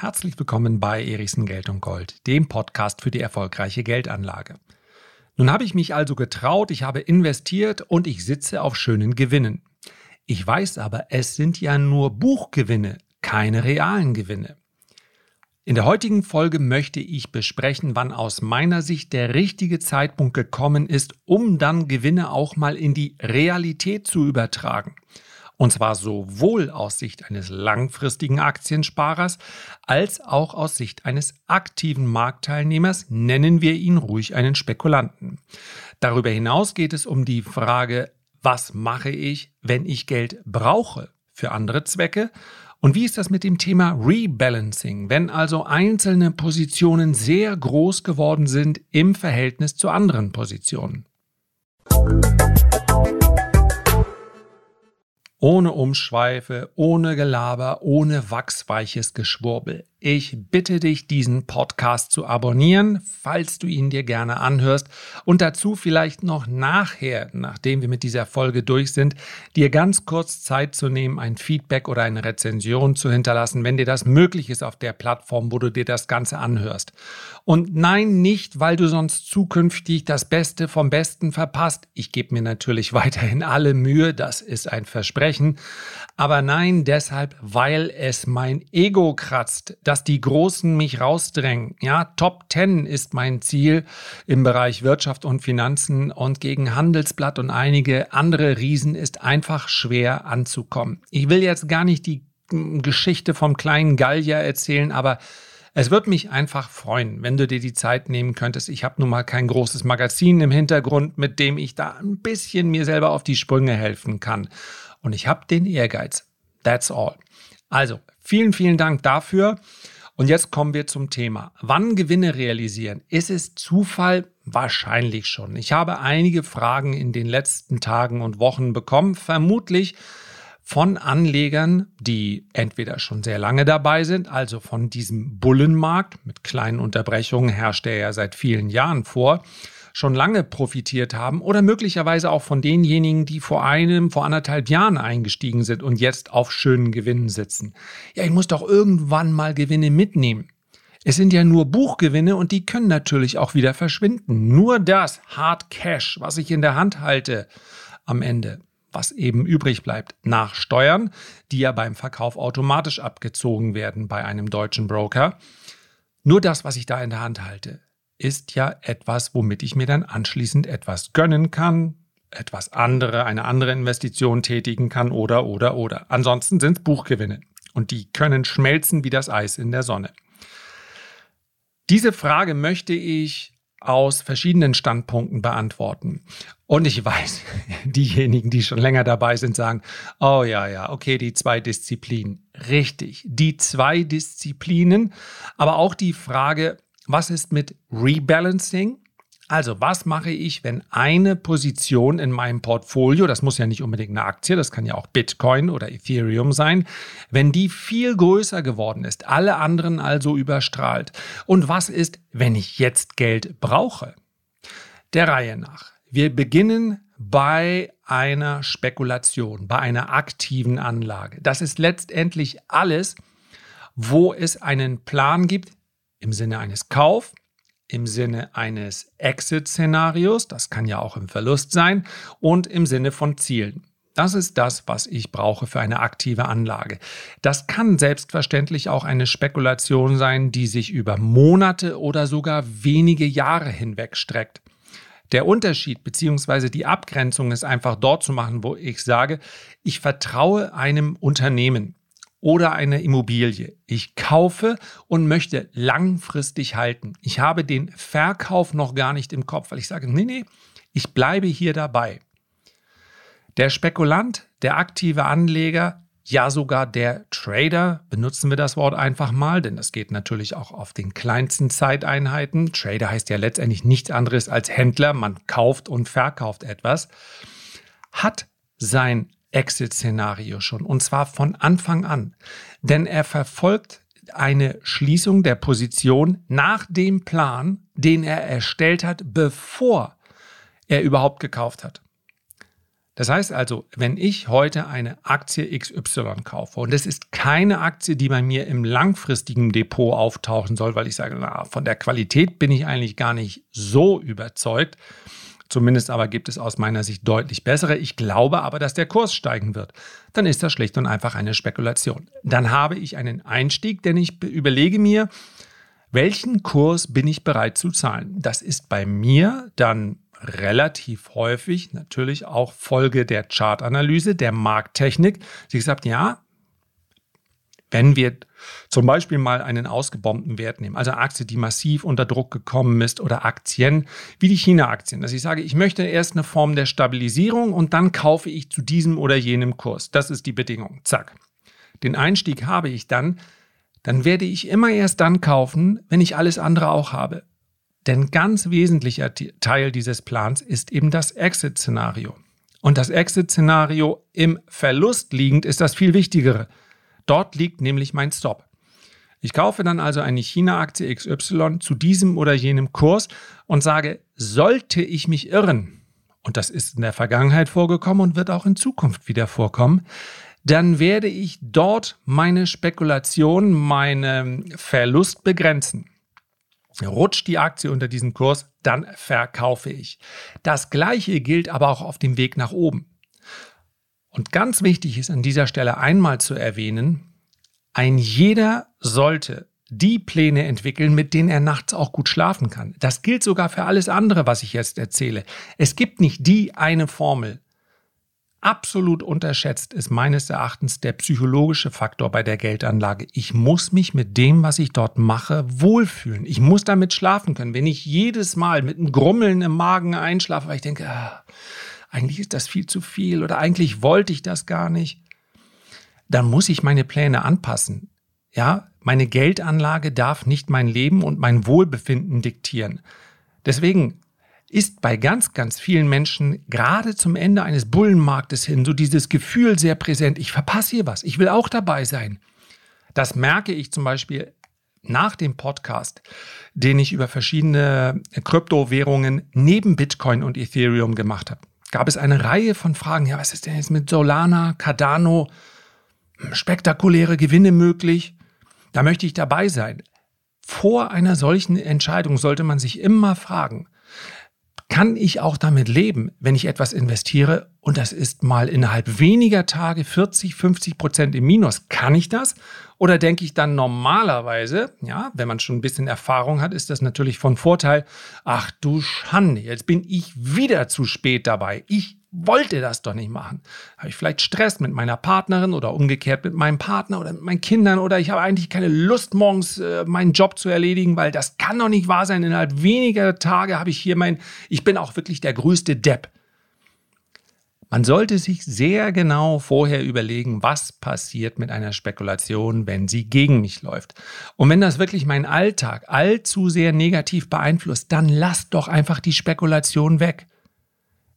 Herzlich willkommen bei Erichsen Geld und Gold, dem Podcast für die erfolgreiche Geldanlage. Nun habe ich mich also getraut, ich habe investiert und ich sitze auf schönen Gewinnen. Ich weiß aber, es sind ja nur Buchgewinne, keine realen Gewinne. In der heutigen Folge möchte ich besprechen, wann aus meiner Sicht der richtige Zeitpunkt gekommen ist, um dann Gewinne auch mal in die Realität zu übertragen. Und zwar sowohl aus Sicht eines langfristigen Aktiensparers als auch aus Sicht eines aktiven Marktteilnehmers, nennen wir ihn ruhig einen Spekulanten. Darüber hinaus geht es um die Frage, was mache ich, wenn ich Geld brauche für andere Zwecke? Und wie ist das mit dem Thema Rebalancing, wenn also einzelne Positionen sehr groß geworden sind im Verhältnis zu anderen Positionen? Ohne Umschweife, ohne Gelaber, ohne wachsweiches Geschwurbel. Ich bitte dich, diesen Podcast zu abonnieren, falls du ihn dir gerne anhörst und dazu vielleicht noch nachher, nachdem wir mit dieser Folge durch sind, dir ganz kurz Zeit zu nehmen, ein Feedback oder eine Rezension zu hinterlassen, wenn dir das möglich ist auf der Plattform, wo du dir das Ganze anhörst. Und nein, nicht, weil du sonst zukünftig das Beste vom Besten verpasst. Ich gebe mir natürlich weiterhin alle Mühe, das ist ein Versprechen. Aber nein, deshalb, weil es mein Ego kratzt dass die Großen mich rausdrängen. Ja, Top 10 ist mein Ziel im Bereich Wirtschaft und Finanzen und gegen Handelsblatt und einige andere Riesen ist einfach schwer anzukommen. Ich will jetzt gar nicht die hm, Geschichte vom kleinen Gallier erzählen, aber es würde mich einfach freuen, wenn du dir die Zeit nehmen könntest. Ich habe nun mal kein großes Magazin im Hintergrund, mit dem ich da ein bisschen mir selber auf die Sprünge helfen kann. Und ich habe den Ehrgeiz. That's all. Also, Vielen, vielen Dank dafür. Und jetzt kommen wir zum Thema. Wann Gewinne realisieren? Ist es Zufall? Wahrscheinlich schon. Ich habe einige Fragen in den letzten Tagen und Wochen bekommen, vermutlich von Anlegern, die entweder schon sehr lange dabei sind, also von diesem Bullenmarkt, mit kleinen Unterbrechungen herrscht er ja seit vielen Jahren vor, schon lange profitiert haben oder möglicherweise auch von denjenigen, die vor einem, vor anderthalb Jahren eingestiegen sind und jetzt auf schönen Gewinnen sitzen. Ja, ich muss doch irgendwann mal Gewinne mitnehmen. Es sind ja nur Buchgewinne und die können natürlich auch wieder verschwinden. Nur das Hard Cash, was ich in der Hand halte am Ende, was eben übrig bleibt, nach Steuern, die ja beim Verkauf automatisch abgezogen werden bei einem deutschen Broker. Nur das, was ich da in der Hand halte, ist ja etwas, womit ich mir dann anschließend etwas gönnen kann, etwas andere, eine andere Investition tätigen kann oder, oder, oder. Ansonsten sind es Buchgewinne und die können schmelzen wie das Eis in der Sonne. Diese Frage möchte ich aus verschiedenen Standpunkten beantworten. Und ich weiß, diejenigen, die schon länger dabei sind, sagen, oh ja, ja, okay, die zwei Disziplinen. Richtig, die zwei Disziplinen, aber auch die Frage, was ist mit Rebalancing? Also, was mache ich, wenn eine Position in meinem Portfolio, das muss ja nicht unbedingt eine Aktie, das kann ja auch Bitcoin oder Ethereum sein, wenn die viel größer geworden ist, alle anderen also überstrahlt? Und was ist, wenn ich jetzt Geld brauche? Der Reihe nach. Wir beginnen bei einer Spekulation, bei einer aktiven Anlage. Das ist letztendlich alles, wo es einen Plan gibt, im Sinne eines Kauf, im Sinne eines Exit-Szenarios, das kann ja auch im Verlust sein, und im Sinne von Zielen. Das ist das, was ich brauche für eine aktive Anlage. Das kann selbstverständlich auch eine Spekulation sein, die sich über Monate oder sogar wenige Jahre hinweg streckt. Der Unterschied bzw. die Abgrenzung ist einfach dort zu machen, wo ich sage, ich vertraue einem Unternehmen oder eine Immobilie. Ich kaufe und möchte langfristig halten. Ich habe den Verkauf noch gar nicht im Kopf, weil ich sage, nee, nee, ich bleibe hier dabei. Der Spekulant, der aktive Anleger, ja sogar der Trader, benutzen wir das Wort einfach mal, denn das geht natürlich auch auf den kleinsten Zeiteinheiten. Trader heißt ja letztendlich nichts anderes als Händler, man kauft und verkauft etwas, hat sein Exit-Szenario schon, und zwar von Anfang an. Denn er verfolgt eine Schließung der Position nach dem Plan, den er erstellt hat, bevor er überhaupt gekauft hat. Das heißt also, wenn ich heute eine Aktie XY kaufe und es ist keine Aktie, die bei mir im langfristigen Depot auftauchen soll, weil ich sage, na, von der Qualität bin ich eigentlich gar nicht so überzeugt. Zumindest aber gibt es aus meiner Sicht deutlich bessere. Ich glaube aber, dass der Kurs steigen wird. Dann ist das schlicht und einfach eine Spekulation. Dann habe ich einen Einstieg, denn ich überlege mir, welchen Kurs bin ich bereit zu zahlen? Das ist bei mir dann relativ häufig natürlich auch Folge der Chartanalyse, der Markttechnik. Sie gesagt, ja, wenn wir zum Beispiel mal einen ausgebombten Wert nehmen, also Aktie, die massiv unter Druck gekommen ist oder Aktien wie die China-Aktien, dass ich sage, ich möchte erst eine Form der Stabilisierung und dann kaufe ich zu diesem oder jenem Kurs. Das ist die Bedingung. Zack. Den Einstieg habe ich dann, dann werde ich immer erst dann kaufen, wenn ich alles andere auch habe. Denn ganz wesentlicher Teil dieses Plans ist eben das Exit-Szenario. Und das Exit-Szenario im Verlust liegend ist das viel wichtigere. Dort liegt nämlich mein Stop. Ich kaufe dann also eine China-Aktie XY zu diesem oder jenem Kurs und sage, sollte ich mich irren, und das ist in der Vergangenheit vorgekommen und wird auch in Zukunft wieder vorkommen, dann werde ich dort meine Spekulation, meinen Verlust begrenzen. Rutscht die Aktie unter diesen Kurs, dann verkaufe ich. Das gleiche gilt aber auch auf dem Weg nach oben. Und ganz wichtig ist an dieser Stelle einmal zu erwähnen, ein jeder sollte die Pläne entwickeln, mit denen er nachts auch gut schlafen kann. Das gilt sogar für alles andere, was ich jetzt erzähle. Es gibt nicht die eine Formel. Absolut unterschätzt ist meines Erachtens der psychologische Faktor bei der Geldanlage. Ich muss mich mit dem, was ich dort mache, wohlfühlen. Ich muss damit schlafen können. Wenn ich jedes Mal mit einem Grummeln im Magen einschlafe, weil ich denke, ah, eigentlich ist das viel zu viel oder eigentlich wollte ich das gar nicht, dann muss ich meine Pläne anpassen. Ja, meine Geldanlage darf nicht mein Leben und mein Wohlbefinden diktieren. Deswegen ist bei ganz, ganz vielen Menschen gerade zum Ende eines Bullenmarktes hin so dieses Gefühl sehr präsent, ich verpasse hier was, ich will auch dabei sein. Das merke ich zum Beispiel nach dem Podcast, den ich über verschiedene Kryptowährungen neben Bitcoin und Ethereum gemacht habe. Gab es eine Reihe von Fragen, ja, was ist denn jetzt mit Solana, Cardano, spektakuläre Gewinne möglich? Da möchte ich dabei sein. Vor einer solchen Entscheidung sollte man sich immer fragen, kann ich auch damit leben, wenn ich etwas investiere und das ist mal innerhalb weniger Tage 40, 50 Prozent im Minus? Kann ich das? Oder denke ich dann normalerweise, ja, wenn man schon ein bisschen Erfahrung hat, ist das natürlich von Vorteil. Ach du Schande, jetzt bin ich wieder zu spät dabei. Ich wollte das doch nicht machen. Habe ich vielleicht Stress mit meiner Partnerin oder umgekehrt mit meinem Partner oder mit meinen Kindern oder ich habe eigentlich keine Lust, morgens äh, meinen Job zu erledigen, weil das kann doch nicht wahr sein. Innerhalb weniger Tage habe ich hier mein, ich bin auch wirklich der größte Depp. Man sollte sich sehr genau vorher überlegen, was passiert mit einer Spekulation, wenn sie gegen mich läuft. Und wenn das wirklich meinen Alltag allzu sehr negativ beeinflusst, dann lasst doch einfach die Spekulation weg.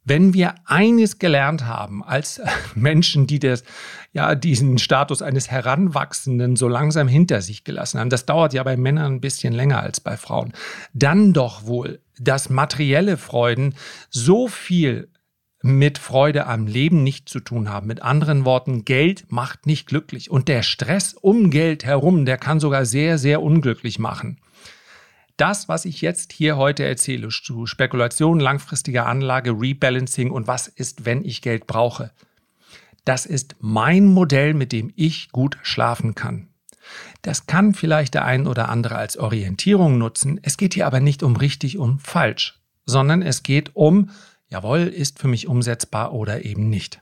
Wenn wir eines gelernt haben als Menschen, die das, ja, diesen Status eines Heranwachsenden so langsam hinter sich gelassen haben, das dauert ja bei Männern ein bisschen länger als bei Frauen, dann doch wohl, dass materielle Freuden so viel mit Freude am Leben nicht zu tun haben. Mit anderen Worten, Geld macht nicht glücklich. Und der Stress um Geld herum, der kann sogar sehr, sehr unglücklich machen. Das, was ich jetzt hier heute erzähle, zu Spekulation, langfristiger Anlage, Rebalancing und was ist, wenn ich Geld brauche, das ist mein Modell, mit dem ich gut schlafen kann. Das kann vielleicht der ein oder andere als Orientierung nutzen. Es geht hier aber nicht um richtig und falsch, sondern es geht um, jawohl, ist für mich umsetzbar oder eben nicht.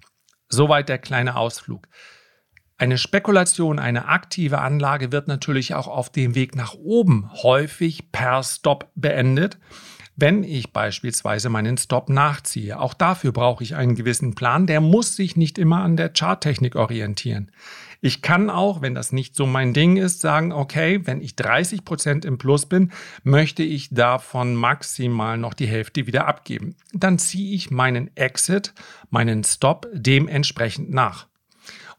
Soweit der kleine Ausflug. Eine Spekulation, eine aktive Anlage wird natürlich auch auf dem Weg nach oben häufig per Stop beendet, wenn ich beispielsweise meinen Stop nachziehe. Auch dafür brauche ich einen gewissen Plan, der muss sich nicht immer an der Charttechnik orientieren. Ich kann auch, wenn das nicht so mein Ding ist, sagen, okay, wenn ich 30 Prozent im Plus bin, möchte ich davon maximal noch die Hälfte wieder abgeben. Dann ziehe ich meinen Exit, meinen Stop dementsprechend nach.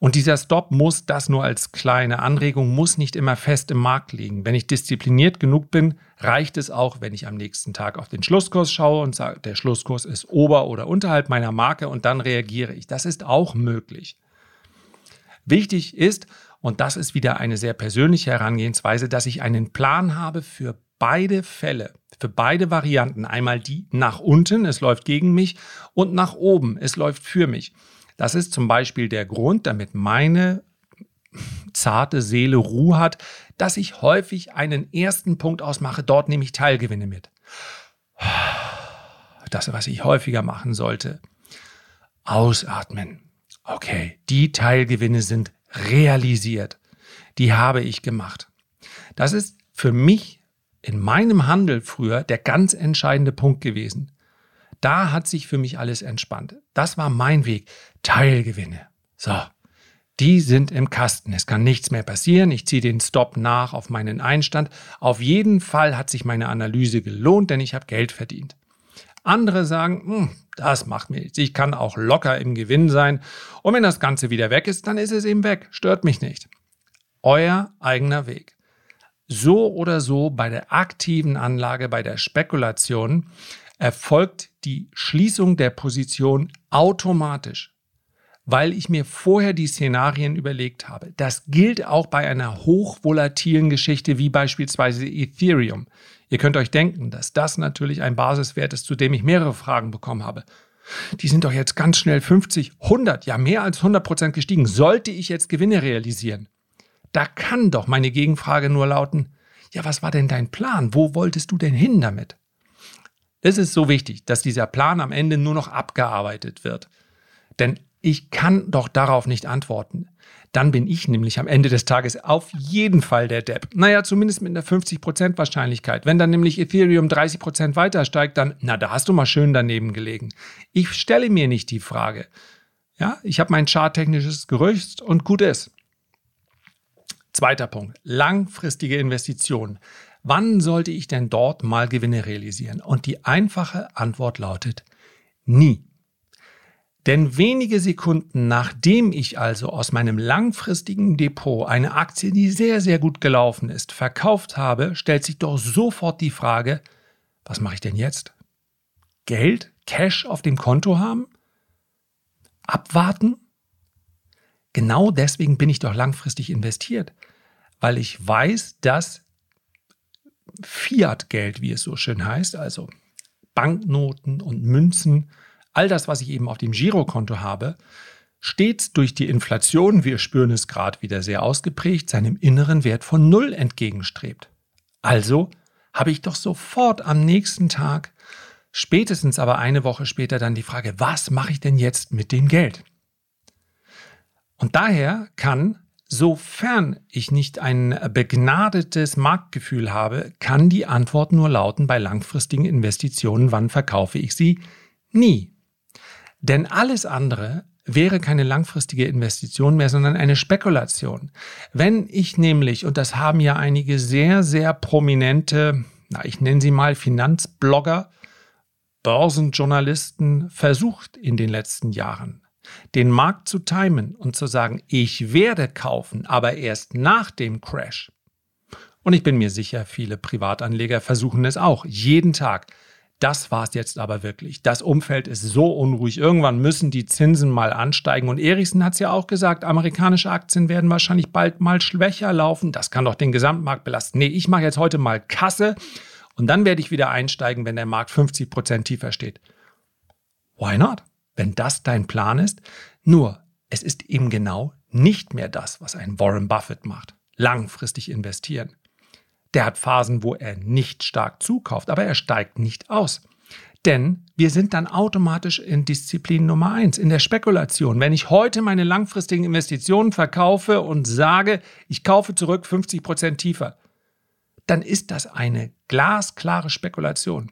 Und dieser Stop muss, das nur als kleine Anregung, muss nicht immer fest im Markt liegen. Wenn ich diszipliniert genug bin, reicht es auch, wenn ich am nächsten Tag auf den Schlusskurs schaue und sage, der Schlusskurs ist ober- oder unterhalb meiner Marke und dann reagiere ich. Das ist auch möglich. Wichtig ist, und das ist wieder eine sehr persönliche Herangehensweise, dass ich einen Plan habe für beide Fälle, für beide Varianten. Einmal die nach unten, es läuft gegen mich, und nach oben, es läuft für mich. Das ist zum Beispiel der Grund, damit meine zarte Seele Ruhe hat, dass ich häufig einen ersten Punkt ausmache, dort nehme ich Teilgewinne mit. Das, was ich häufiger machen sollte. Ausatmen. Okay, die Teilgewinne sind realisiert. Die habe ich gemacht. Das ist für mich in meinem Handel früher der ganz entscheidende Punkt gewesen. Da hat sich für mich alles entspannt. Das war mein Weg. Teilgewinne. So, die sind im Kasten. Es kann nichts mehr passieren. Ich ziehe den Stop nach auf meinen Einstand. Auf jeden Fall hat sich meine Analyse gelohnt, denn ich habe Geld verdient. Andere sagen, hm, das macht mir nichts. Ich kann auch locker im Gewinn sein. Und wenn das Ganze wieder weg ist, dann ist es eben weg. Stört mich nicht. Euer eigener Weg. So oder so bei der aktiven Anlage, bei der Spekulation erfolgt die Schließung der Position automatisch, weil ich mir vorher die Szenarien überlegt habe. Das gilt auch bei einer hochvolatilen Geschichte wie beispielsweise Ethereum. Ihr könnt euch denken, dass das natürlich ein Basiswert ist, zu dem ich mehrere Fragen bekommen habe. Die sind doch jetzt ganz schnell 50, 100, ja mehr als 100 Prozent gestiegen. Sollte ich jetzt Gewinne realisieren? Da kann doch meine Gegenfrage nur lauten, ja, was war denn dein Plan? Wo wolltest du denn hin damit? Es ist so wichtig, dass dieser Plan am Ende nur noch abgearbeitet wird. Denn ich kann doch darauf nicht antworten. Dann bin ich nämlich am Ende des Tages auf jeden Fall der Depp. Naja, zumindest mit einer 50% Wahrscheinlichkeit. Wenn dann nämlich Ethereum 30% weiter steigt, dann, na, da hast du mal schön daneben gelegen. Ich stelle mir nicht die Frage. Ja, ich habe mein charttechnisches Gerücht und gut ist. Zweiter Punkt. Langfristige Investitionen. Wann sollte ich denn dort mal Gewinne realisieren? Und die einfache Antwort lautet nie. Denn wenige Sekunden nachdem ich also aus meinem langfristigen Depot eine Aktie, die sehr, sehr gut gelaufen ist, verkauft habe, stellt sich doch sofort die Frage, was mache ich denn jetzt? Geld, Cash auf dem Konto haben? Abwarten? Genau deswegen bin ich doch langfristig investiert, weil ich weiß, dass Fiat-Geld, wie es so schön heißt, also Banknoten und Münzen, all das, was ich eben auf dem Girokonto habe, stets durch die Inflation, wir spüren es gerade wieder sehr ausgeprägt, seinem inneren Wert von Null entgegenstrebt. Also habe ich doch sofort am nächsten Tag, spätestens aber eine Woche später dann die Frage, was mache ich denn jetzt mit dem Geld? Und daher kann Sofern ich nicht ein begnadetes Marktgefühl habe, kann die Antwort nur lauten bei langfristigen Investitionen, wann verkaufe ich sie? Nie. Denn alles andere wäre keine langfristige Investition mehr, sondern eine Spekulation. Wenn ich nämlich, und das haben ja einige sehr, sehr prominente, na, ich nenne sie mal Finanzblogger, Börsenjournalisten versucht in den letzten Jahren, den Markt zu timen und zu sagen, ich werde kaufen, aber erst nach dem Crash. Und ich bin mir sicher, viele Privatanleger versuchen es auch, jeden Tag. Das war es jetzt aber wirklich. Das Umfeld ist so unruhig. Irgendwann müssen die Zinsen mal ansteigen. Und Erichsen hat es ja auch gesagt, amerikanische Aktien werden wahrscheinlich bald mal schwächer laufen. Das kann doch den Gesamtmarkt belasten. Nee, ich mache jetzt heute mal Kasse und dann werde ich wieder einsteigen, wenn der Markt 50 Prozent tiefer steht. Why not? wenn das dein Plan ist. Nur, es ist eben genau nicht mehr das, was ein Warren Buffett macht. Langfristig investieren. Der hat Phasen, wo er nicht stark zukauft, aber er steigt nicht aus. Denn wir sind dann automatisch in Disziplin Nummer eins, in der Spekulation. Wenn ich heute meine langfristigen Investitionen verkaufe und sage, ich kaufe zurück 50 Prozent tiefer, dann ist das eine glasklare Spekulation.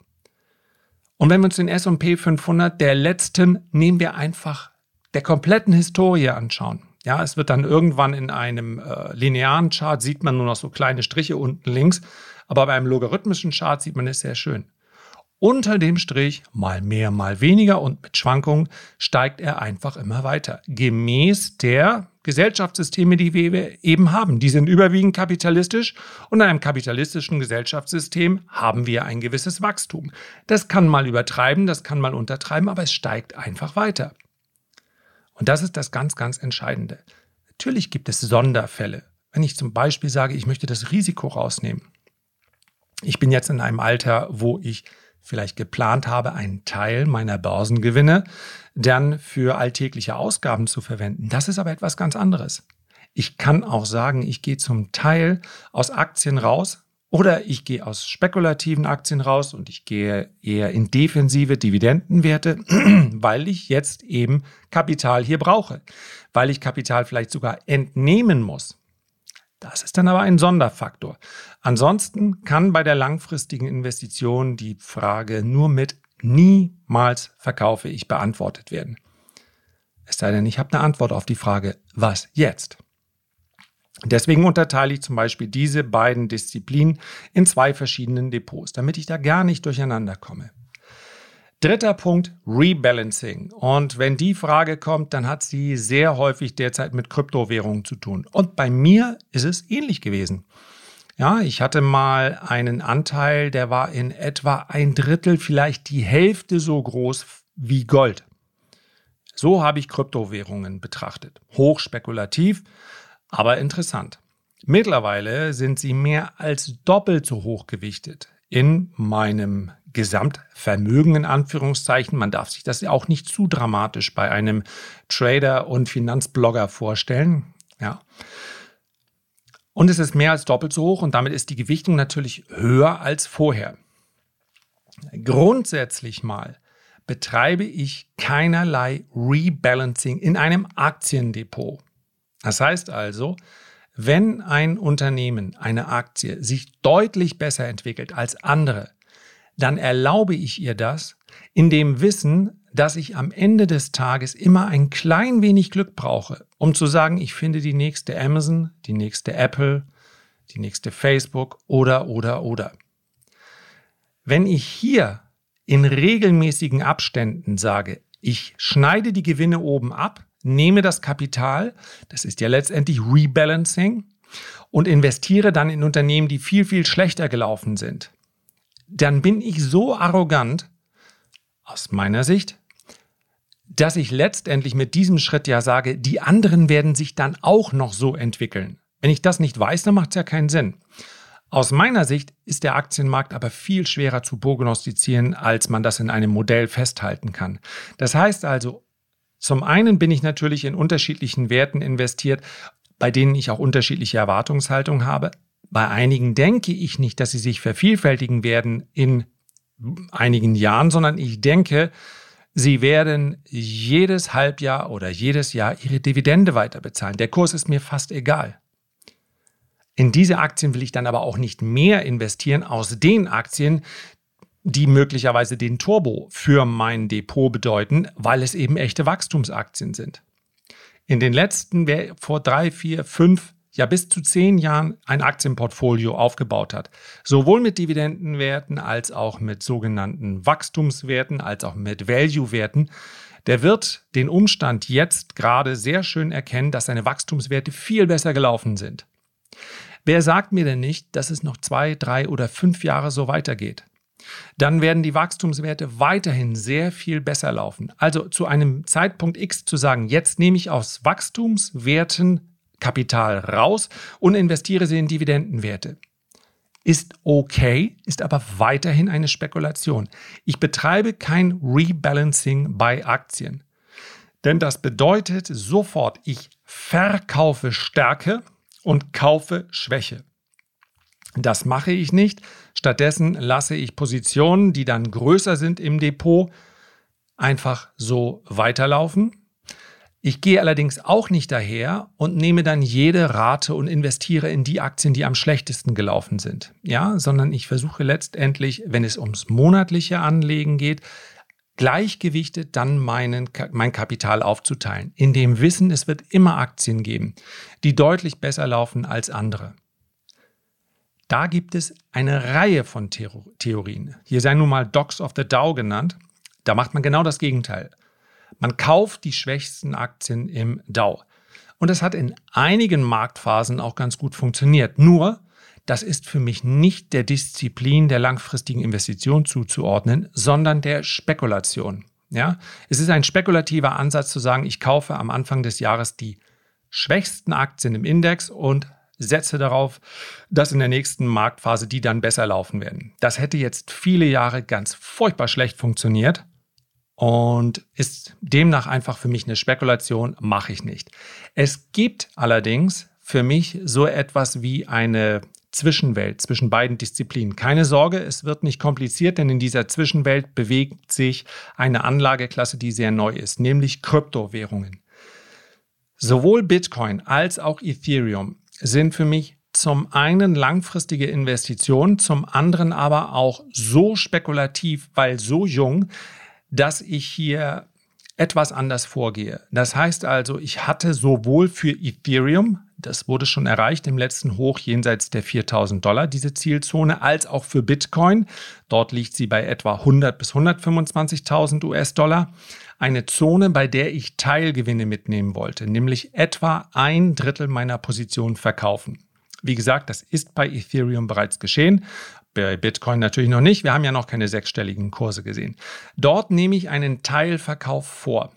Und wenn wir uns den S&P 500 der letzten, nehmen wir einfach der kompletten Historie anschauen. Ja, es wird dann irgendwann in einem äh, linearen Chart sieht man nur noch so kleine Striche unten links, aber beim logarithmischen Chart sieht man es sehr schön. Unter dem Strich, mal mehr, mal weniger und mit Schwankungen, steigt er einfach immer weiter. Gemäß der, Gesellschaftssysteme, die wir eben haben. Die sind überwiegend kapitalistisch und in einem kapitalistischen Gesellschaftssystem haben wir ein gewisses Wachstum. Das kann mal übertreiben, das kann mal untertreiben, aber es steigt einfach weiter. Und das ist das ganz, ganz Entscheidende. Natürlich gibt es Sonderfälle. Wenn ich zum Beispiel sage, ich möchte das Risiko rausnehmen. Ich bin jetzt in einem Alter, wo ich vielleicht geplant habe, einen Teil meiner Börsengewinne dann für alltägliche Ausgaben zu verwenden. Das ist aber etwas ganz anderes. Ich kann auch sagen, ich gehe zum Teil aus Aktien raus oder ich gehe aus spekulativen Aktien raus und ich gehe eher in defensive Dividendenwerte, weil ich jetzt eben Kapital hier brauche, weil ich Kapital vielleicht sogar entnehmen muss. Das ist dann aber ein Sonderfaktor. Ansonsten kann bei der langfristigen Investition die Frage nur mit niemals verkaufe ich beantwortet werden. Es sei denn, ich habe eine Antwort auf die Frage, was jetzt? Deswegen unterteile ich zum Beispiel diese beiden Disziplinen in zwei verschiedenen Depots, damit ich da gar nicht durcheinander komme. Dritter Punkt, Rebalancing. Und wenn die Frage kommt, dann hat sie sehr häufig derzeit mit Kryptowährungen zu tun. Und bei mir ist es ähnlich gewesen. Ja, ich hatte mal einen Anteil, der war in etwa ein Drittel, vielleicht die Hälfte so groß wie Gold. So habe ich Kryptowährungen betrachtet. Hochspekulativ, aber interessant. Mittlerweile sind sie mehr als doppelt so hoch gewichtet in meinem Gesamtvermögen in Anführungszeichen. Man darf sich das ja auch nicht zu dramatisch bei einem Trader und Finanzblogger vorstellen. Ja. Und es ist mehr als doppelt so hoch und damit ist die Gewichtung natürlich höher als vorher. Grundsätzlich mal betreibe ich keinerlei Rebalancing in einem Aktiendepot. Das heißt also, wenn ein Unternehmen, eine Aktie, sich deutlich besser entwickelt als andere, dann erlaube ich ihr das in dem Wissen, dass ich am Ende des Tages immer ein klein wenig Glück brauche, um zu sagen, ich finde die nächste Amazon, die nächste Apple, die nächste Facebook oder, oder, oder. Wenn ich hier in regelmäßigen Abständen sage, ich schneide die Gewinne oben ab, nehme das Kapital, das ist ja letztendlich Rebalancing, und investiere dann in Unternehmen, die viel, viel schlechter gelaufen sind, dann bin ich so arrogant, aus meiner Sicht, dass ich letztendlich mit diesem Schritt ja sage, die anderen werden sich dann auch noch so entwickeln. Wenn ich das nicht weiß, dann macht es ja keinen Sinn. Aus meiner Sicht ist der Aktienmarkt aber viel schwerer zu prognostizieren, als man das in einem Modell festhalten kann. Das heißt also, zum einen bin ich natürlich in unterschiedlichen Werten investiert, bei denen ich auch unterschiedliche Erwartungshaltung habe. Bei einigen denke ich nicht, dass sie sich vervielfältigen werden in einigen Jahren, sondern ich denke, sie werden jedes Halbjahr oder jedes Jahr ihre Dividende weiterbezahlen. Der Kurs ist mir fast egal. In diese Aktien will ich dann aber auch nicht mehr investieren aus den Aktien, die möglicherweise den Turbo für mein Depot bedeuten, weil es eben echte Wachstumsaktien sind. In den letzten, wer vor drei, vier, fünf, ja bis zu zehn Jahren ein Aktienportfolio aufgebaut hat, sowohl mit Dividendenwerten als auch mit sogenannten Wachstumswerten, als auch mit Value-Werten, der wird den Umstand jetzt gerade sehr schön erkennen, dass seine Wachstumswerte viel besser gelaufen sind. Wer sagt mir denn nicht, dass es noch zwei, drei oder fünf Jahre so weitergeht? Dann werden die Wachstumswerte weiterhin sehr viel besser laufen. Also zu einem Zeitpunkt X zu sagen, jetzt nehme ich aus Wachstumswerten Kapital raus und investiere sie in Dividendenwerte. Ist okay, ist aber weiterhin eine Spekulation. Ich betreibe kein Rebalancing bei Aktien. Denn das bedeutet sofort, ich verkaufe Stärke und kaufe Schwäche. Das mache ich nicht. Stattdessen lasse ich Positionen, die dann größer sind im Depot, einfach so weiterlaufen. Ich gehe allerdings auch nicht daher und nehme dann jede Rate und investiere in die Aktien, die am schlechtesten gelaufen sind. Ja, sondern ich versuche letztendlich, wenn es ums monatliche Anlegen geht, gleichgewichtet dann meinen, mein Kapital aufzuteilen. In dem Wissen, es wird immer Aktien geben, die deutlich besser laufen als andere. Da gibt es eine Reihe von Theorien. Hier sei nun mal Docs of the Dow genannt. Da macht man genau das Gegenteil. Man kauft die schwächsten Aktien im Dow. Und das hat in einigen Marktphasen auch ganz gut funktioniert. Nur, das ist für mich nicht der Disziplin der langfristigen Investition zuzuordnen, sondern der Spekulation. Ja, es ist ein spekulativer Ansatz zu sagen, ich kaufe am Anfang des Jahres die schwächsten Aktien im Index und setze darauf, dass in der nächsten Marktphase die dann besser laufen werden. Das hätte jetzt viele Jahre ganz furchtbar schlecht funktioniert und ist demnach einfach für mich eine Spekulation, mache ich nicht. Es gibt allerdings für mich so etwas wie eine Zwischenwelt zwischen beiden Disziplinen. Keine Sorge, es wird nicht kompliziert, denn in dieser Zwischenwelt bewegt sich eine Anlageklasse, die sehr neu ist, nämlich Kryptowährungen. Sowohl Bitcoin als auch Ethereum sind für mich zum einen langfristige Investitionen, zum anderen aber auch so spekulativ, weil so jung, dass ich hier etwas anders vorgehe. Das heißt also, ich hatte sowohl für Ethereum, das wurde schon erreicht im letzten Hoch jenseits der 4000 Dollar, diese Zielzone, als auch für Bitcoin, dort liegt sie bei etwa 100 bis 125.000 US-Dollar, eine Zone, bei der ich Teilgewinne mitnehmen wollte, nämlich etwa ein Drittel meiner Position verkaufen. Wie gesagt, das ist bei Ethereum bereits geschehen, bei Bitcoin natürlich noch nicht. Wir haben ja noch keine sechsstelligen Kurse gesehen. Dort nehme ich einen Teilverkauf vor.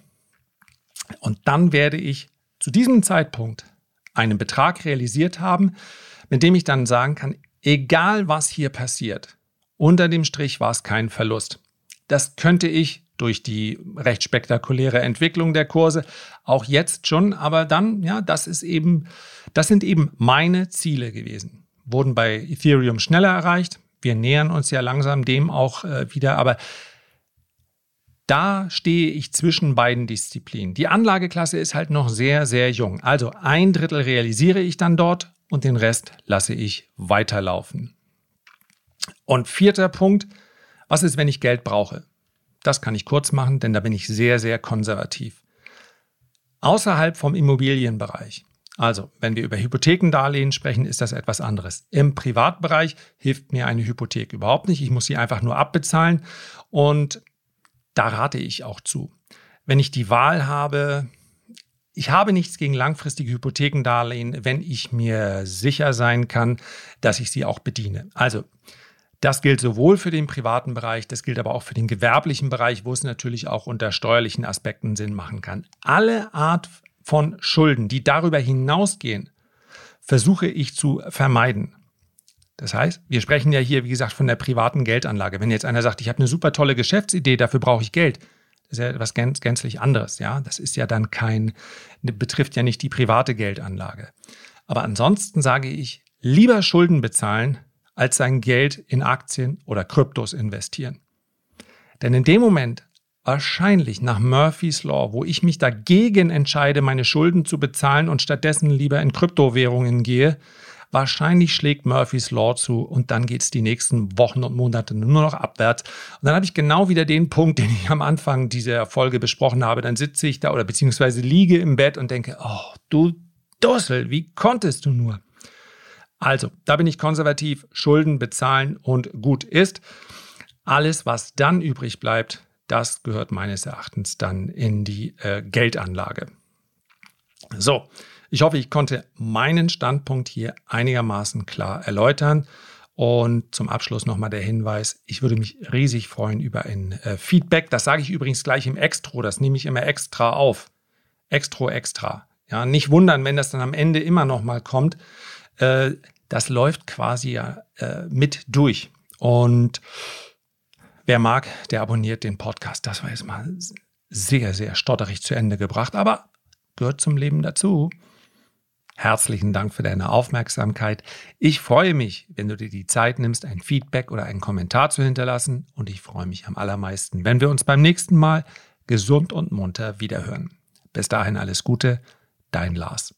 Und dann werde ich zu diesem Zeitpunkt einen Betrag realisiert haben, mit dem ich dann sagen kann, egal was hier passiert, unter dem Strich war es kein Verlust. Das könnte ich durch die recht spektakuläre Entwicklung der Kurse, auch jetzt schon, aber dann, ja, das ist eben, das sind eben meine Ziele gewesen. Wurden bei Ethereum schneller erreicht. Wir nähern uns ja langsam dem auch äh, wieder, aber da stehe ich zwischen beiden Disziplinen. Die Anlageklasse ist halt noch sehr, sehr jung. Also ein Drittel realisiere ich dann dort und den Rest lasse ich weiterlaufen. Und vierter Punkt, was ist, wenn ich Geld brauche? Das kann ich kurz machen, denn da bin ich sehr, sehr konservativ. Außerhalb vom Immobilienbereich. Also, wenn wir über Hypothekendarlehen sprechen, ist das etwas anderes. Im Privatbereich hilft mir eine Hypothek überhaupt nicht. Ich muss sie einfach nur abbezahlen und da rate ich auch zu. Wenn ich die Wahl habe, ich habe nichts gegen langfristige Hypothekendarlehen, wenn ich mir sicher sein kann, dass ich sie auch bediene. Also, das gilt sowohl für den privaten Bereich, das gilt aber auch für den gewerblichen Bereich, wo es natürlich auch unter steuerlichen Aspekten Sinn machen kann. Alle Art von Schulden, die darüber hinausgehen, versuche ich zu vermeiden. Das heißt, wir sprechen ja hier, wie gesagt, von der privaten Geldanlage. Wenn jetzt einer sagt, ich habe eine super tolle Geschäftsidee, dafür brauche ich Geld, das ist ja etwas gänz, gänzlich anderes. Ja, das ist ja dann kein, betrifft ja nicht die private Geldanlage. Aber ansonsten sage ich, lieber Schulden bezahlen, als sein Geld in Aktien oder Kryptos investieren. Denn in dem Moment, wahrscheinlich nach Murphy's Law, wo ich mich dagegen entscheide, meine Schulden zu bezahlen und stattdessen lieber in Kryptowährungen gehe, wahrscheinlich schlägt Murphy's Law zu und dann geht es die nächsten Wochen und Monate nur noch abwärts. Und dann habe ich genau wieder den Punkt, den ich am Anfang dieser Folge besprochen habe. Dann sitze ich da oder beziehungsweise liege im Bett und denke, oh, du Dussel, wie konntest du nur? Also, da bin ich konservativ, Schulden bezahlen und gut ist. Alles, was dann übrig bleibt, das gehört meines Erachtens dann in die äh, Geldanlage. So, ich hoffe, ich konnte meinen Standpunkt hier einigermaßen klar erläutern. Und zum Abschluss nochmal der Hinweis, ich würde mich riesig freuen über ein äh, Feedback. Das sage ich übrigens gleich im Extro, das nehme ich immer extra auf. Extro extra. Ja, nicht wundern, wenn das dann am Ende immer nochmal kommt. Äh, das läuft quasi ja äh, mit durch. Und wer mag, der abonniert den Podcast. Das war jetzt mal sehr, sehr stotterig zu Ende gebracht, aber gehört zum Leben dazu. Herzlichen Dank für deine Aufmerksamkeit. Ich freue mich, wenn du dir die Zeit nimmst, ein Feedback oder einen Kommentar zu hinterlassen. Und ich freue mich am allermeisten, wenn wir uns beim nächsten Mal gesund und munter wiederhören. Bis dahin alles Gute, dein Lars.